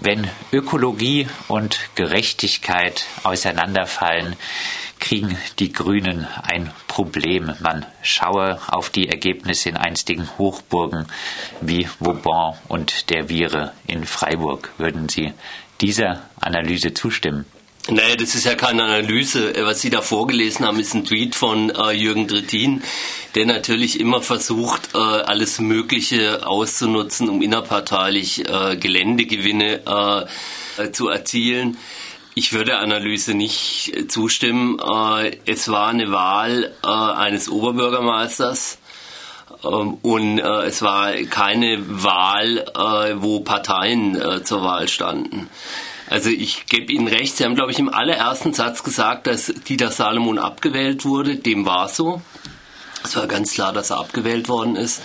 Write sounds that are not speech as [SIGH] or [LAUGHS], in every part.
Wenn Ökologie und Gerechtigkeit auseinanderfallen, kriegen die Grünen ein Problem. Man schaue auf die Ergebnisse in einstigen Hochburgen wie Vauban und der Viere in Freiburg. Würden Sie dieser Analyse zustimmen? Naja, das ist ja keine Analyse. Was Sie da vorgelesen haben, ist ein Tweet von äh, Jürgen Trittin, der natürlich immer versucht, äh, alles Mögliche auszunutzen, um innerparteilich äh, Geländegewinne äh, zu erzielen. Ich würde der Analyse nicht zustimmen. Äh, es war eine Wahl äh, eines Oberbürgermeisters. Ähm, und es war keine Wahl, wo Parteien zur Wahl standen. Also ich gebe Ihnen recht, Sie haben, glaube ich, im allerersten Satz gesagt, dass Dieter Salomon abgewählt wurde. Dem war so. Es war ganz klar, dass er abgewählt worden ist.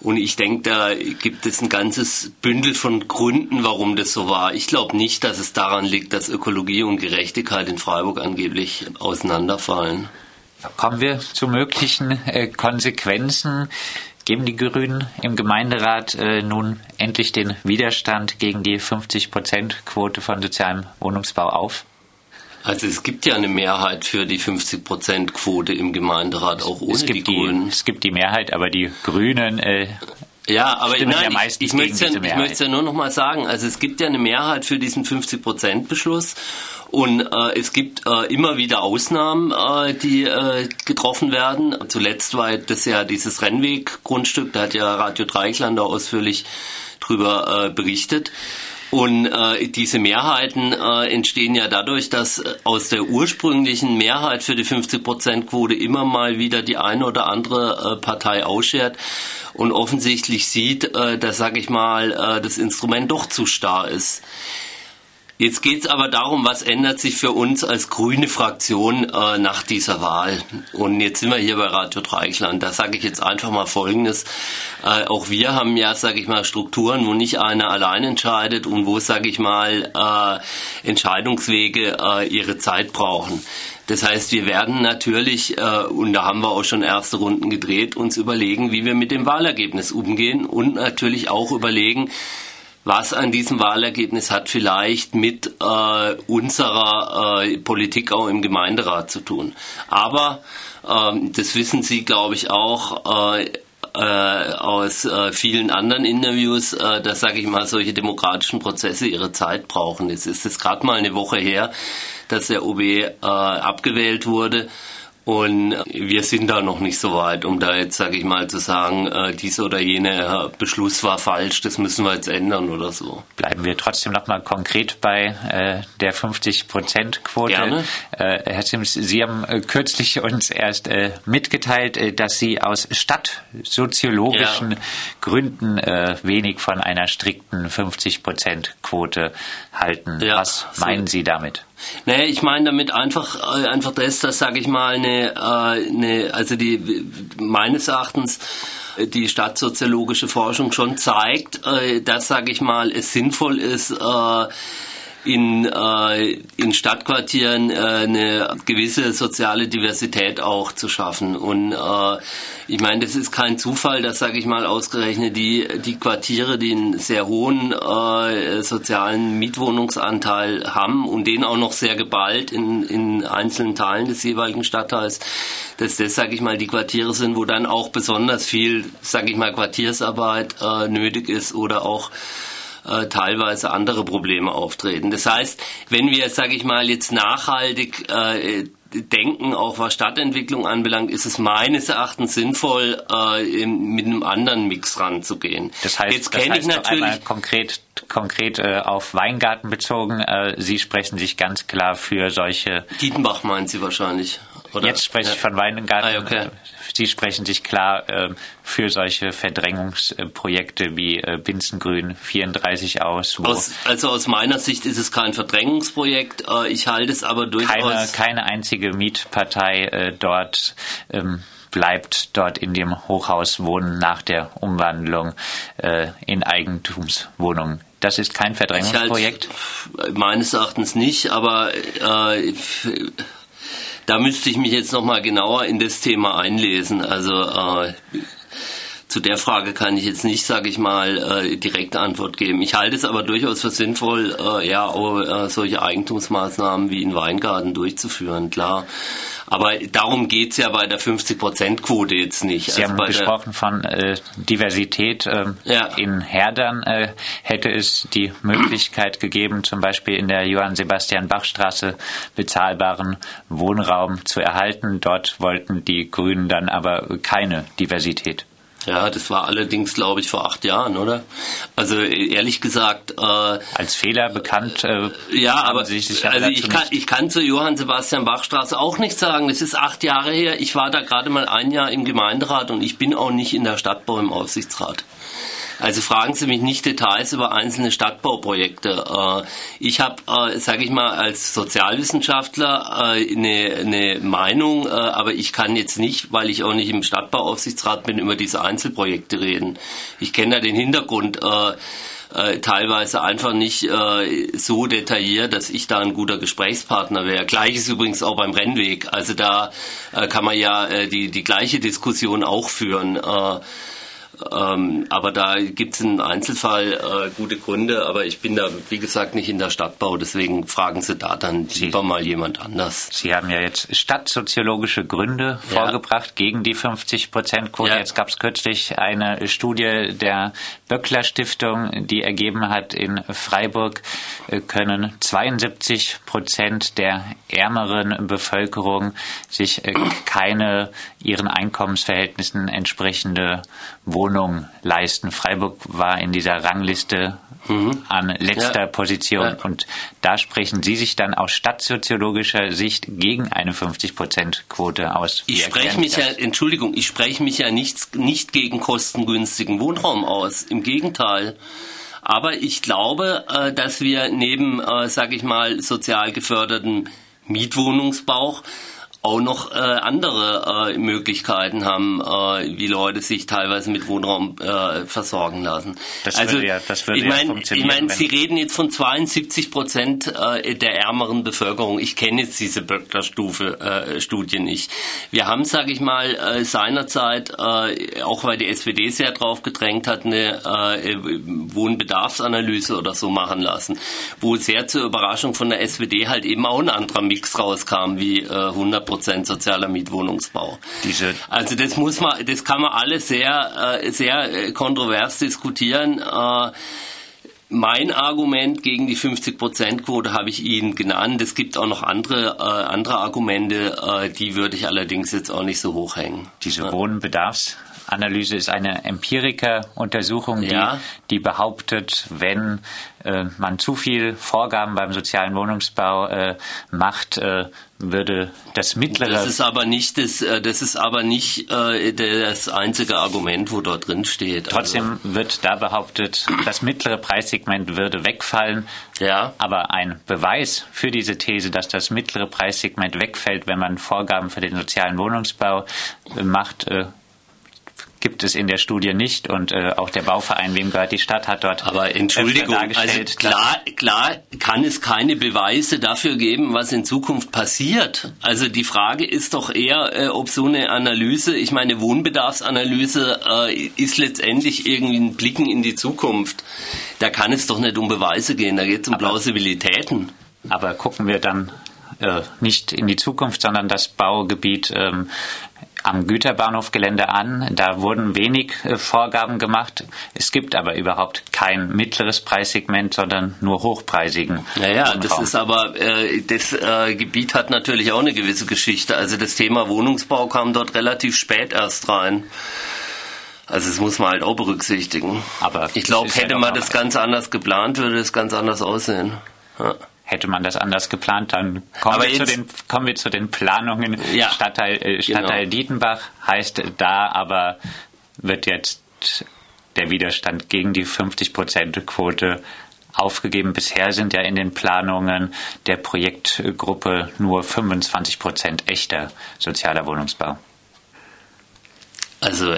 Und ich denke, da gibt es ein ganzes Bündel von Gründen, warum das so war. Ich glaube nicht, dass es daran liegt, dass Ökologie und Gerechtigkeit in Freiburg angeblich auseinanderfallen. Kommen wir zu möglichen äh, Konsequenzen. Geben die Grünen im Gemeinderat äh, nun endlich den Widerstand gegen die 50-Prozent-Quote von sozialem Wohnungsbau auf? Also es gibt ja eine Mehrheit für die 50-Prozent-Quote im Gemeinderat, auch ohne es gibt die, Grünen. es gibt die Mehrheit, aber die Grünen äh, ja, aber nein, ja ich, ich, möchte ja, ich möchte ja nur noch mal sagen, also es gibt ja eine Mehrheit für diesen 50-Prozent-Beschluss und äh, es gibt äh, immer wieder Ausnahmen, äh, die äh, getroffen werden. Zuletzt war das ja dieses Rennweg-Grundstück, da hat ja Radio Dreikland ausführlich drüber äh, berichtet. Und äh, diese Mehrheiten äh, entstehen ja dadurch, dass äh, aus der ursprünglichen Mehrheit für die 50-Prozent-Quote immer mal wieder die eine oder andere äh, Partei ausschert und offensichtlich sieht, äh, dass, sag ich mal, äh, das Instrument doch zu starr ist. Jetzt geht es aber darum, was ändert sich für uns als grüne Fraktion äh, nach dieser Wahl. Und jetzt sind wir hier bei Radio Dreikland. Da sage ich jetzt einfach mal Folgendes. Äh, auch wir haben ja, sage ich mal, Strukturen, wo nicht einer allein entscheidet und wo, sage ich mal, äh, Entscheidungswege äh, ihre Zeit brauchen. Das heißt, wir werden natürlich, äh, und da haben wir auch schon erste Runden gedreht, uns überlegen, wie wir mit dem Wahlergebnis umgehen und natürlich auch überlegen, was an diesem Wahlergebnis hat vielleicht mit äh, unserer äh, Politik auch im Gemeinderat zu tun. Aber ähm, das wissen Sie, glaube ich, auch. Äh, äh, aus äh, vielen anderen Interviews, äh, dass, sage ich mal, solche demokratischen Prozesse ihre Zeit brauchen. Jetzt ist es gerade mal eine Woche her, dass der OB äh, abgewählt wurde. Und wir sind da noch nicht so weit, um da jetzt, sage ich mal, zu sagen, äh, dieser oder jener Beschluss war falsch, das müssen wir jetzt ändern oder so. Bleiben wir trotzdem noch mal konkret bei äh, der 50-Prozent-Quote. Äh, Herr Sims, Sie haben äh, kürzlich uns erst äh, mitgeteilt, äh, dass Sie aus stadtsoziologischen ja. Gründen äh, wenig von einer strikten 50-Prozent-Quote halten. Ja, Was meinen so. Sie damit? Naja, ich meine damit einfach, äh, einfach das, dass, sage ich mal, eine, äh, eine, also die meines Erachtens äh, die stadtsoziologische Forschung schon zeigt, dass, sage ich mal, es sinnvoll ist, in, äh, in Stadtquartieren äh, eine gewisse soziale Diversität auch zu schaffen. Und äh, ich meine, das ist kein Zufall, dass, sage ich mal, ausgerechnet die, die Quartiere, die einen sehr hohen äh, sozialen Mietwohnungsanteil haben und den auch noch sehr geballt in, in einzelnen Teilen des jeweiligen Stadtteils, dass das, sage ich mal, die Quartiere sind, wo dann auch besonders viel, sage ich mal, Quartiersarbeit äh, nötig ist oder auch äh, teilweise andere Probleme auftreten. Das heißt, wenn wir, sage ich mal, jetzt nachhaltig äh, denken, auch was Stadtentwicklung anbelangt, ist es meines Erachtens sinnvoll, äh, mit einem anderen Mix ranzugehen. Das heißt, Jetzt heißt ich natürlich konkret, konkret äh, auf Weingarten bezogen. Äh, Sie sprechen sich ganz klar für solche. Dietenbach meinen Sie wahrscheinlich. Oder? Jetzt spreche ich von Weingarten. Ah, okay. Sie sprechen sich klar äh, für solche Verdrängungsprojekte wie äh, Binzengrün 34 aus. aus. Also aus meiner Sicht ist es kein Verdrängungsprojekt. Äh, ich halte es aber durchaus. Keine, keine einzige Mietpartei äh, dort. Ähm, bleibt dort in dem Hochhaus wohnen nach der Umwandlung äh, in Eigentumswohnungen. Das ist kein Verdrängungsprojekt? Halt, meines Erachtens nicht, aber äh, da müsste ich mich jetzt noch mal genauer in das Thema einlesen. Also äh, zu der Frage kann ich jetzt nicht, sage ich mal, äh, direkte Antwort geben. Ich halte es aber durchaus für sinnvoll, äh, ja, auch, äh, solche Eigentumsmaßnahmen wie in Weingarten durchzuführen, klar. Aber darum geht's ja bei der 50-Prozent-Quote jetzt nicht. Sie also haben gesprochen von äh, Diversität. Ähm, ja. In Herdern äh, hätte es die Möglichkeit gegeben, zum Beispiel in der Johann-Sebastian-Bach-Straße bezahlbaren Wohnraum zu erhalten. Dort wollten die Grünen dann aber keine Diversität. Ja, das war allerdings, glaube ich, vor acht Jahren, oder? Also ehrlich gesagt. Äh, Als Fehler bekannt. Äh, ja, aber also ich kann, ich kann zur Johann Sebastian Bach Straße auch nichts sagen. Das ist acht Jahre her. Ich war da gerade mal ein Jahr im Gemeinderat und ich bin auch nicht in der Stadtbau im Aufsichtsrat. Also fragen Sie mich nicht Details über einzelne Stadtbauprojekte. Äh, ich habe, äh, sage ich mal, als Sozialwissenschaftler äh, eine, eine Meinung, aber ich kann jetzt nicht, weil ich auch nicht im Stadtbauaufsichtsrat bin, über diese Einzelprojekte reden. Ich kenne da den Hintergrund. Teilweise einfach nicht äh, so detailliert, dass ich da ein guter Gesprächspartner wäre. Gleiches übrigens auch beim Rennweg. Also da äh, kann man ja äh, die, die gleiche Diskussion auch führen. Äh, ähm, aber da gibt es im Einzelfall äh, gute Gründe, aber ich bin da, wie gesagt, nicht in der Stadtbau, deswegen fragen Sie da dann Sie, lieber mal jemand anders. Sie haben ja jetzt stadtsoziologische Gründe ja. vorgebracht gegen die 50-Prozent-Quote. Ja. Jetzt gab es kürzlich eine Studie der Böckler Stiftung, die ergeben hat, in Freiburg äh, können 72 Prozent der ärmeren Bevölkerung sich äh, keine ihren Einkommensverhältnissen entsprechende Wohnung leisten. Freiburg war in dieser Rangliste mhm. an letzter ja. Position. Ja. Und da sprechen Sie sich dann aus stadtsoziologischer Sicht gegen eine 50-Prozent-Quote aus. Wie ich spreche mich ja, Entschuldigung, ich spreche mich ja nicht, nicht gegen kostengünstigen Wohnraum aus. Im Gegenteil. Aber ich glaube, äh, dass wir neben, äh, sage ich mal, sozial geförderten Mietwohnungsbau auch noch äh, andere äh, Möglichkeiten haben, äh, wie Leute sich teilweise mit Wohnraum äh, versorgen lassen. Das also würde ja, das würde ich meine, ja ich meine, Sie reden jetzt von 72 Prozent äh, der ärmeren Bevölkerung. Ich kenne jetzt diese Böckler-Stufe äh, Studie nicht. Wir haben, sage ich mal, äh, seinerzeit, äh, auch weil die SPD sehr drauf gedrängt hat, eine äh, Wohnbedarfsanalyse oder so machen lassen, wo sehr zur Überraschung von der SPD halt eben auch ein anderer Mix rauskam, wie äh, 100 Prozent sozialer Mietwohnungsbau. Diese also das muss man, das kann man alles sehr, äh, sehr äh, kontrovers diskutieren. Äh, mein Argument gegen die 50-Prozent-Quote habe ich Ihnen genannt. Es gibt auch noch andere, äh, andere Argumente, äh, die würde ich allerdings jetzt auch nicht so hochhängen. Diese ja. Wohnbedarfsanalyse ist eine Empirikeruntersuchung, die, ja. die behauptet, wenn äh, man zu viel Vorgaben beim sozialen Wohnungsbau äh, macht, äh, würde das mittlere. Das ist aber nicht das, äh, das ist aber nicht äh, das einzige Argument, wo dort drin steht. Trotzdem also. wird da behauptet, das mittlere Preissegment würde wegfallen. Ja. Aber ein Beweis für diese These, dass das mittlere Preissegment wegfällt, wenn man Vorgaben für den sozialen Wohnungsbau macht, äh, gibt es in der Studie nicht und äh, auch der Bauverein, wem gehört die Stadt, hat dort. Aber Entschuldigung, also klar, klar kann es keine Beweise dafür geben, was in Zukunft passiert. Also die Frage ist doch eher, äh, ob so eine Analyse, ich meine Wohnbedarfsanalyse äh, ist letztendlich irgendwie ein Blicken in die Zukunft. Da kann es doch nicht um Beweise gehen, da geht es um aber, Plausibilitäten. Aber gucken wir dann äh, nicht in die Zukunft, sondern das Baugebiet ähm, am Güterbahnhofgelände an. Da wurden wenig äh, Vorgaben gemacht. Es gibt aber überhaupt kein mittleres Preissegment, sondern nur hochpreisigen. Naja, das ist aber, äh, das äh, Gebiet hat natürlich auch eine gewisse Geschichte. Also das Thema Wohnungsbau kam dort relativ spät erst rein. Also das muss man halt auch berücksichtigen. Aber ich glaube, hätte ja man das ganz anders geplant, würde es ganz anders aussehen. Ja hätte man das anders geplant, dann kommen, wir, zu den, kommen wir zu den Planungen. Ja, Stadtteil, äh, Stadtteil genau. Dietenbach heißt da aber, wird jetzt der Widerstand gegen die 50-Prozent-Quote aufgegeben. Bisher sind ja in den Planungen der Projektgruppe nur 25 Prozent echter sozialer Wohnungsbau. Also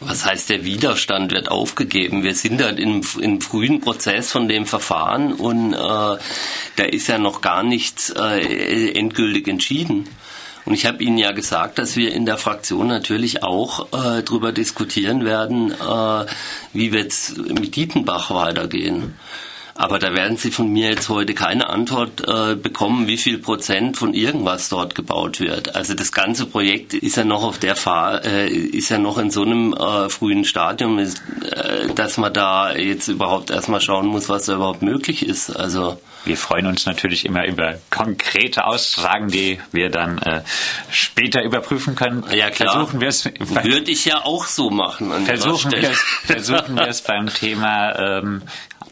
was heißt, der Widerstand wird aufgegeben? Wir sind halt im, im frühen Prozess von dem Verfahren und äh, da ist ja noch gar nichts äh, endgültig entschieden. Und ich habe Ihnen ja gesagt, dass wir in der Fraktion natürlich auch äh, darüber diskutieren werden, äh, wie wird es mit Dietenbach weitergehen. Aber da werden Sie von mir jetzt heute keine Antwort äh, bekommen, wie viel Prozent von irgendwas dort gebaut wird. Also das ganze Projekt ist ja noch auf der Fahr äh, ist ja noch in so einem äh, frühen Stadium, ist, äh, dass man da jetzt überhaupt erstmal schauen muss, was da überhaupt möglich ist. Also wir freuen uns natürlich immer über konkrete Aussagen, die wir dann äh, später überprüfen können. Ja, klar. Versuchen wir es. Würde ich ja auch so machen. versuchen wir es, versuchen wir es beim Thema ähm,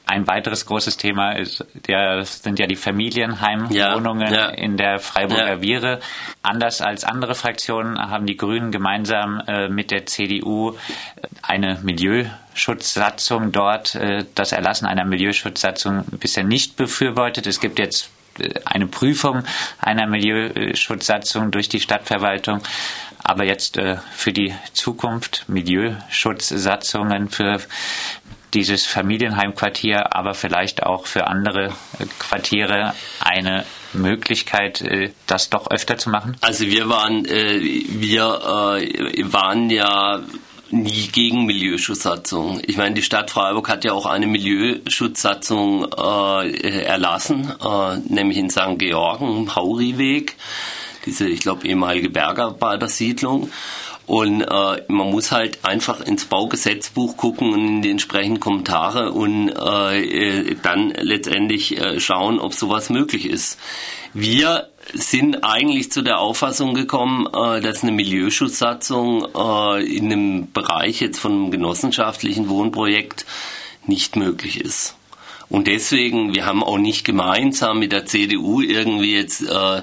ein weiteres großes Thema ist, der, sind ja die Familienheimwohnungen ja, ja. in der Freiburger ja. Viere. Anders als andere Fraktionen haben die Grünen gemeinsam äh, mit der CDU eine Milieuschutzsatzung dort, äh, das Erlassen einer Milieuschutzsatzung bisher nicht befürwortet. Es gibt jetzt äh, eine Prüfung einer Milieuschutzsatzung durch die Stadtverwaltung. Aber jetzt äh, für die Zukunft Milieuschutzsatzungen für dieses Familienheimquartier, aber vielleicht auch für andere äh, Quartiere eine Möglichkeit, äh, das doch öfter zu machen? Also wir waren, äh, wir waren ja nie gegen Milieuschutzsatzung. Ich meine, die Stadt Freiburg hat ja auch eine Milieuschutzsatzung erlassen, nämlich in St. Georgen, Hauriweg, diese, ich glaube, ehemalige Bergarbeitersiedlung. Und äh, man muss halt einfach ins Baugesetzbuch gucken und in die entsprechenden Kommentare und äh, dann letztendlich äh, schauen, ob sowas möglich ist. Wir sind eigentlich zu der Auffassung gekommen, äh, dass eine Milieuschutzsatzung äh, in einem Bereich jetzt von einem genossenschaftlichen Wohnprojekt nicht möglich ist. Und deswegen, wir haben auch nicht gemeinsam mit der CDU irgendwie jetzt äh, äh,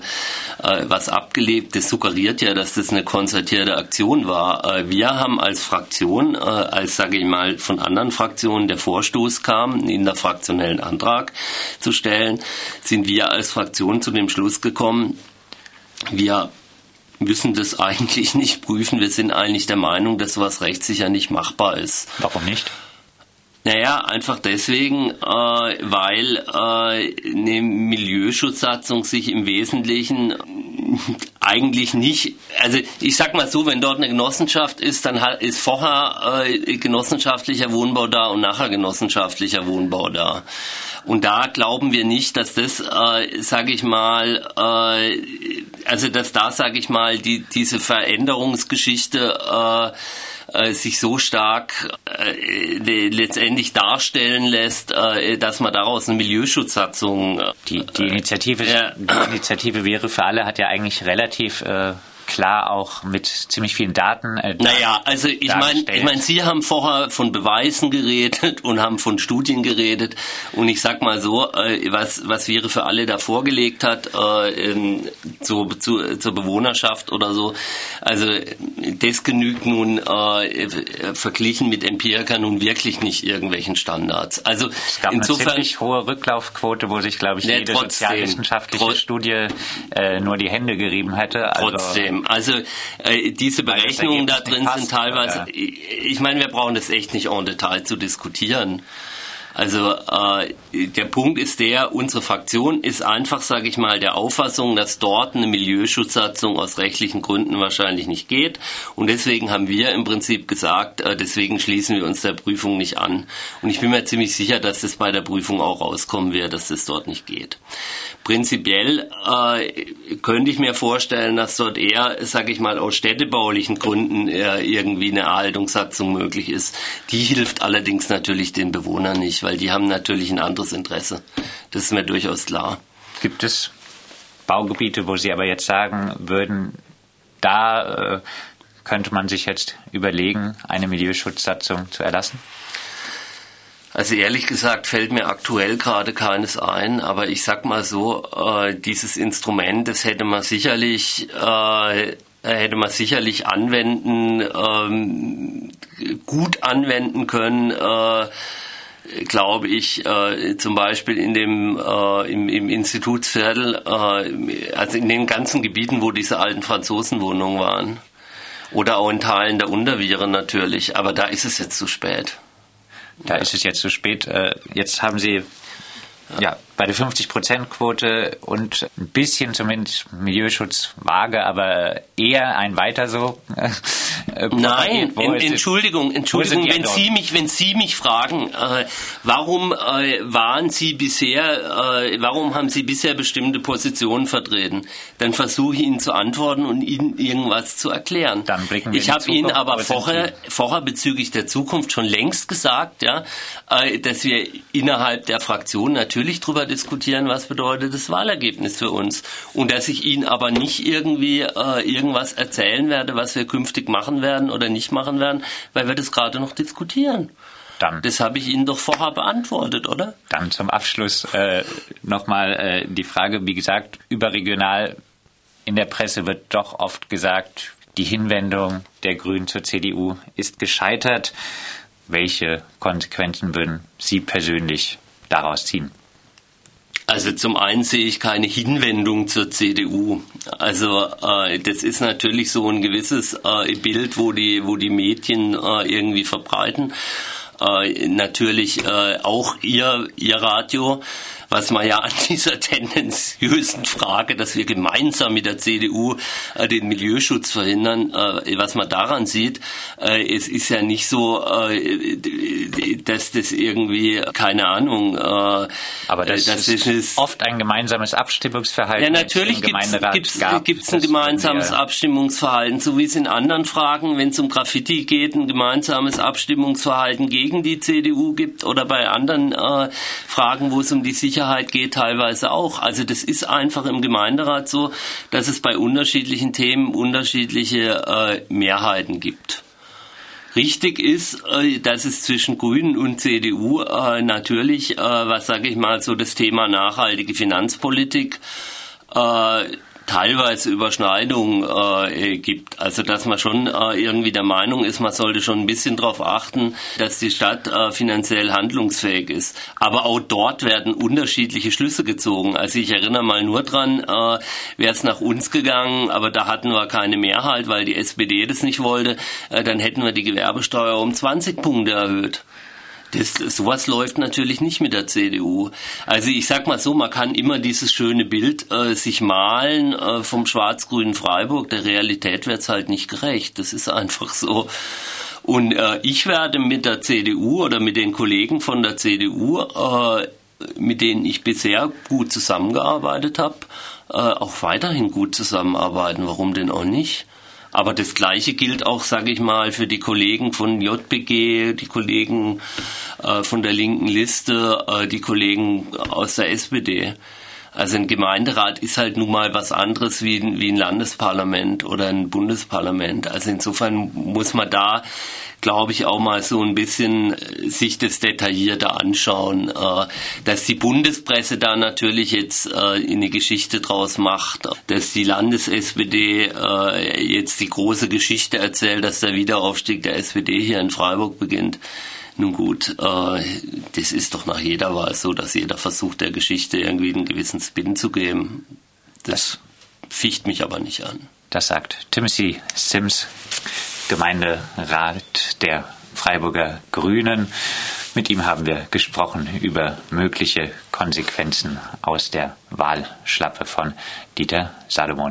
was abgelebt. Das suggeriert ja, dass das eine konzertierte Aktion war. Äh, wir haben als Fraktion, äh, als sage ich mal von anderen Fraktionen der Vorstoß kam, einen interfraktionellen Antrag zu stellen, sind wir als Fraktion zu dem Schluss gekommen, wir müssen das [LAUGHS] eigentlich nicht prüfen. Wir sind eigentlich der Meinung, dass sowas rechtssicher nicht machbar ist. Warum nicht? Naja, einfach deswegen, äh, weil äh, eine Milieuschutzsatzung sich im Wesentlichen [LAUGHS] eigentlich nicht, also ich sag mal so, wenn dort eine Genossenschaft ist, dann ist vorher äh, genossenschaftlicher Wohnbau da und nachher genossenschaftlicher Wohnbau da. Und da glauben wir nicht, dass das, äh, sage ich mal, äh, also dass da, sage ich mal, die, diese Veränderungsgeschichte äh, äh, sich so stark äh, letztendlich darstellen lässt, äh, dass man daraus eine Milieuschutzsatzung. Äh, die, die Initiative, die Initiative wäre für alle hat ja eigentlich relativ äh, klar auch mit ziemlich vielen Daten. Äh, naja, also ich meine, ich mein, Sie haben vorher von Beweisen geredet [LAUGHS] und haben von Studien geredet und ich sag mal so, äh, was was Vire für alle da vorgelegt hat äh, in, zu, zu, zur Bewohnerschaft oder so, also das genügt nun äh, verglichen mit Empirica nun wirklich nicht irgendwelchen Standards. Also es gab insofern eine ziemlich hohe Rücklaufquote, wo sich glaube ich jede trotzdem, sozialwissenschaftliche Studie äh, nur die Hände gerieben hätte. Also, trotzdem, also äh, diese Berechnungen da drin sind teilweise, ich meine, wir brauchen das echt nicht en Detail zu diskutieren. Also äh, der Punkt ist der, unsere Fraktion ist einfach, sage ich mal, der Auffassung, dass dort eine Milieuschutzsatzung aus rechtlichen Gründen wahrscheinlich nicht geht. Und deswegen haben wir im Prinzip gesagt, äh, deswegen schließen wir uns der Prüfung nicht an. Und ich bin mir ziemlich sicher, dass das bei der Prüfung auch rauskommen wird, dass das dort nicht geht. Prinzipiell äh, könnte ich mir vorstellen, dass dort eher, sage ich mal, aus städtebaulichen Gründen äh, irgendwie eine Erhaltungssatzung möglich ist. Die hilft allerdings natürlich den Bewohnern nicht, weil die haben natürlich ein anderes Interesse. Das ist mir durchaus klar. Gibt es Baugebiete, wo Sie aber jetzt sagen würden, da äh, könnte man sich jetzt überlegen, eine Milieuschutzsatzung zu erlassen? Also ehrlich gesagt fällt mir aktuell gerade keines ein, aber ich sag mal so, äh, dieses Instrument, das hätte man sicherlich äh, hätte man sicherlich anwenden, ähm, gut anwenden können. Äh, glaube ich, äh, zum Beispiel in dem, äh, im, im Institutsviertel, äh, also in den ganzen Gebieten, wo diese alten Franzosenwohnungen waren. Oder auch in Teilen der Unterviren natürlich, aber da ist es jetzt zu spät. Da ist es jetzt zu spät. Äh, jetzt haben Sie Ja, bei der 50-Prozent-Quote und ein bisschen zumindest Milieuschutz vage, aber eher ein weiter so. Äh, Nein, in, Entschuldigung, Entschuldigung, wenn Sie mich, wenn Sie mich fragen, äh, warum äh, waren Sie bisher, äh, warum haben Sie bisher bestimmte Positionen vertreten, dann versuche ich Ihnen zu antworten und Ihnen irgendwas zu erklären. Dann blicken wir ich habe Ihnen aber vorher, vorher bezüglich der Zukunft schon längst gesagt, ja, äh, dass wir innerhalb der Fraktion natürlich darüber diskutieren, was bedeutet das Wahlergebnis für uns. Und dass ich Ihnen aber nicht irgendwie äh, irgendwas erzählen werde, was wir künftig machen werden oder nicht machen werden, weil wir das gerade noch diskutieren. Dann, das habe ich Ihnen doch vorher beantwortet, oder? Dann zum Abschluss äh, nochmal äh, die Frage, wie gesagt, überregional in der Presse wird doch oft gesagt, die Hinwendung der Grünen zur CDU ist gescheitert. Welche Konsequenzen würden Sie persönlich daraus ziehen? Also zum einen sehe ich keine Hinwendung zur CDU. Also äh, das ist natürlich so ein gewisses äh, Bild, wo die, wo die Medien äh, irgendwie verbreiten. Äh, natürlich äh, auch ihr, ihr Radio was man ja an dieser tendenziösen Frage, dass wir gemeinsam mit der CDU äh, den Milieuschutz verhindern, äh, was man daran sieht, äh, es ist ja nicht so, äh, dass das irgendwie, keine Ahnung, äh, aber das, das ist, ist, oft ein gemeinsames Abstimmungsverhalten. Ja, natürlich gibt es ein gemeinsames Abstimmungsverhalten, so wie es in anderen Fragen, wenn es um Graffiti geht, ein gemeinsames Abstimmungsverhalten gegen die CDU gibt oder bei anderen äh, Fragen, wo es um die Sicherheit Sicherheit geht teilweise auch. Also das ist einfach im Gemeinderat so, dass es bei unterschiedlichen Themen unterschiedliche äh, Mehrheiten gibt. Richtig ist, äh, dass es zwischen Grünen und CDU äh, natürlich, äh, was sage ich mal, so das Thema nachhaltige Finanzpolitik teilweise Überschneidungen äh, gibt. Also dass man schon äh, irgendwie der Meinung ist, man sollte schon ein bisschen darauf achten, dass die Stadt äh, finanziell handlungsfähig ist. Aber auch dort werden unterschiedliche Schlüsse gezogen. Also ich erinnere mal nur dran, äh, wäre es nach uns gegangen, aber da hatten wir keine Mehrheit, weil die SPD das nicht wollte, äh, dann hätten wir die Gewerbesteuer um 20 Punkte erhöht. Das, sowas läuft natürlich nicht mit der CDU. Also ich sag mal so, man kann immer dieses schöne Bild äh, sich malen äh, vom schwarz-grünen Freiburg. Der Realität wird's halt nicht gerecht. Das ist einfach so. Und äh, ich werde mit der CDU oder mit den Kollegen von der CDU, äh, mit denen ich bisher gut zusammengearbeitet habe, äh, auch weiterhin gut zusammenarbeiten. Warum denn auch nicht? Aber das Gleiche gilt auch, sage ich mal, für die Kollegen von JPG, die Kollegen äh, von der linken Liste, äh, die Kollegen aus der SPD. Also ein Gemeinderat ist halt nun mal was anderes wie, wie ein Landesparlament oder ein Bundesparlament. Also insofern muss man da, glaube ich, auch mal so ein bisschen äh, sich das detaillierter anschauen. Äh, dass die Bundespresse da natürlich jetzt äh, eine Geschichte draus macht, dass die Landes-SPD jetzt die große Geschichte erzählt, dass der Wiederaufstieg der SPD hier in Freiburg beginnt nun gut, äh, das ist doch nach jeder Wahl so, dass jeder versucht, der Geschichte irgendwie einen gewissen Spin zu geben. Das ficht mich aber nicht an. Das sagt Timothy Sims, Gemeinderat der Freiburger Grünen. Mit ihm haben wir gesprochen über mögliche Konsequenzen aus der Wahlschlappe von Dieter Salomon.